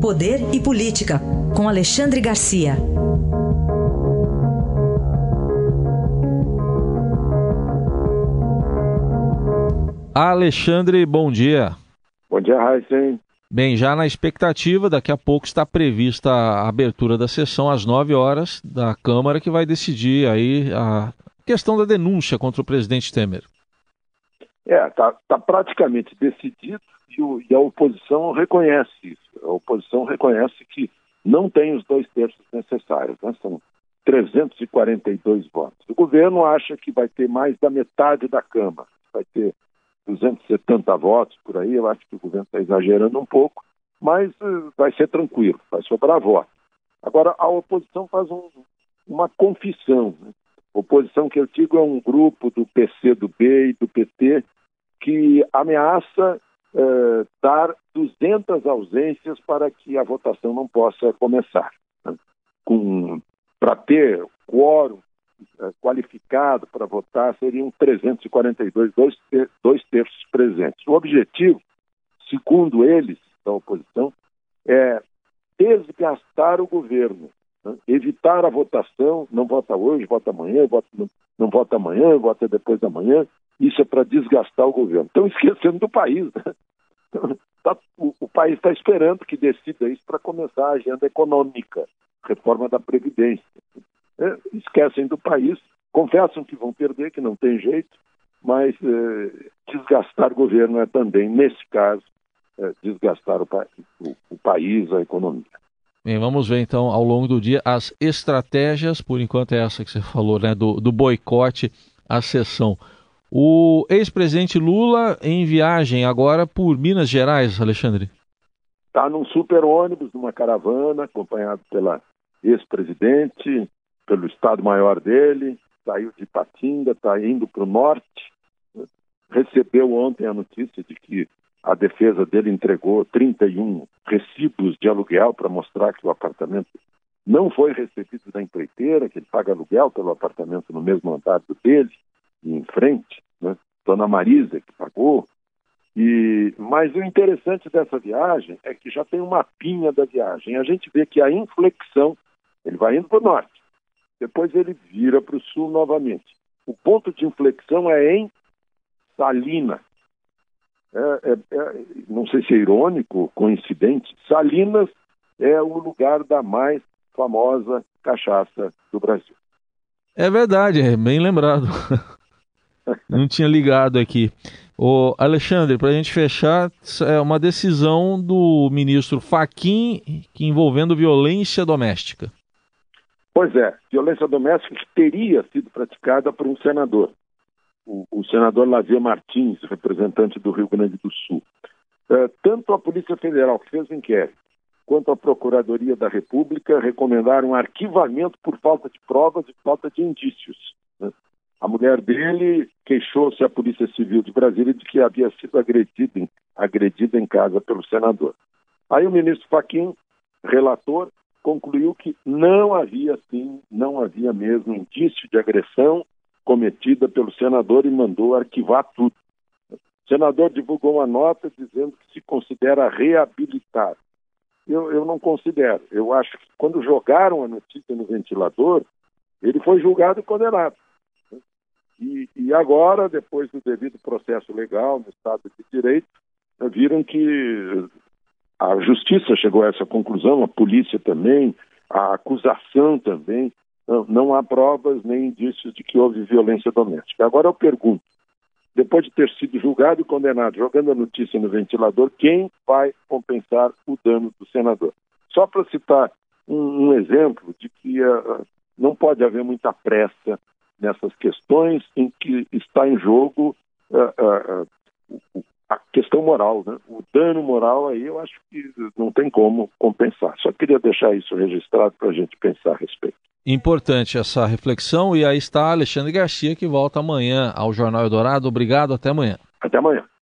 Poder e Política, com Alexandre Garcia. Alexandre, bom dia. Bom dia, Raíssen. Bem, já na expectativa, daqui a pouco está prevista a abertura da sessão às 9 horas da Câmara, que vai decidir aí a questão da denúncia contra o presidente Temer. É, está tá praticamente decidido e, o, e, a oposição reconhece isso. A oposição reconhece que não tem os dois terços necessários, né? são 342 votos. O governo acha que vai ter mais da metade da Câmara, vai ter 270 votos por aí, eu acho que o governo está exagerando um pouco, mas uh, vai ser tranquilo, vai sobrar voto. Agora, a oposição faz um, uma confissão. Né? Oposição que eu digo é um grupo do PC, do B e do PT que ameaça uh, dar 200 ausências para que a votação não possa começar. Né? Para ter quórum é, qualificado para votar seriam 342, dois, ter, dois terços presentes. O objetivo, segundo eles, da oposição, é desgastar o governo, né? evitar a votação, não vota hoje, vota amanhã, vota, não, não vota amanhã, vota depois da manhã, isso é para desgastar o governo. Estão esquecendo do país. Né? Tá, o, o país está esperando que decida isso para começar a agenda econômica, reforma da Previdência é, esquecem do país, confessam que vão perder, que não tem jeito, mas é, desgastar o governo é também, nesse caso, é, desgastar o, o, o país, a economia. Bem, vamos ver então ao longo do dia as estratégias, por enquanto é essa que você falou, né, do, do boicote à sessão. O ex-presidente Lula em viagem agora por Minas Gerais, Alexandre. Está num super ônibus, numa caravana, acompanhado pela ex-presidente, pelo Estado-Maior dele, saiu de Patinga, está indo para o norte. Recebeu ontem a notícia de que a defesa dele entregou 31 recibos de aluguel para mostrar que o apartamento não foi recebido da empreiteira, que ele paga aluguel pelo apartamento no mesmo andar do dele, e em frente, né? Dona Marisa que pagou. E, mas o interessante dessa viagem é que já tem uma pinha da viagem. A gente vê que a inflexão, ele vai indo para o norte, depois ele vira para o sul novamente. O ponto de inflexão é em Salinas. É, é, é, não sei se é irônico, coincidente, Salinas é o lugar da mais famosa cachaça do Brasil. É verdade, é bem lembrado. não tinha ligado aqui. O Alexandre, para a gente fechar, é uma decisão do ministro Faquim envolvendo violência doméstica. Pois é, violência doméstica que teria sido praticada por um senador, o, senador Lavia Martins, representante do Rio Grande do Sul. É, tanto a Polícia Federal, que fez o inquérito, quanto a Procuradoria da República recomendaram arquivamento por falta de provas e falta de indícios. Né? A mulher dele queixou-se à Polícia Civil de Brasília de que havia sido agredida em, agredida em casa pelo senador. Aí o ministro Faquim, relator, concluiu que não havia, sim, não havia mesmo indício de agressão cometida pelo senador e mandou arquivar tudo. O senador divulgou uma nota dizendo que se considera reabilitar. Eu, eu não considero. Eu acho que quando jogaram a notícia no ventilador, ele foi julgado e condenado. E, e agora, depois do devido processo legal no Estado de Direito, viram que a justiça chegou a essa conclusão, a polícia também, a acusação também. Não, há provas nem indícios de que houve violência doméstica. Agora eu pergunto: depois de ter sido julgado e condenado, jogando a notícia no ventilador, quem vai compensar o dano do senador? Só para citar um, um, exemplo de que uh, não pode haver muita pressa nessas questões em que está em jogo uh, uh, moral, né? O dano moral aí eu acho que não tem como compensar. Só queria deixar isso registrado para a gente pensar a respeito. Importante essa reflexão e aí está Alexandre Garcia que volta amanhã ao Jornal Eldorado. Obrigado, até amanhã. Até amanhã.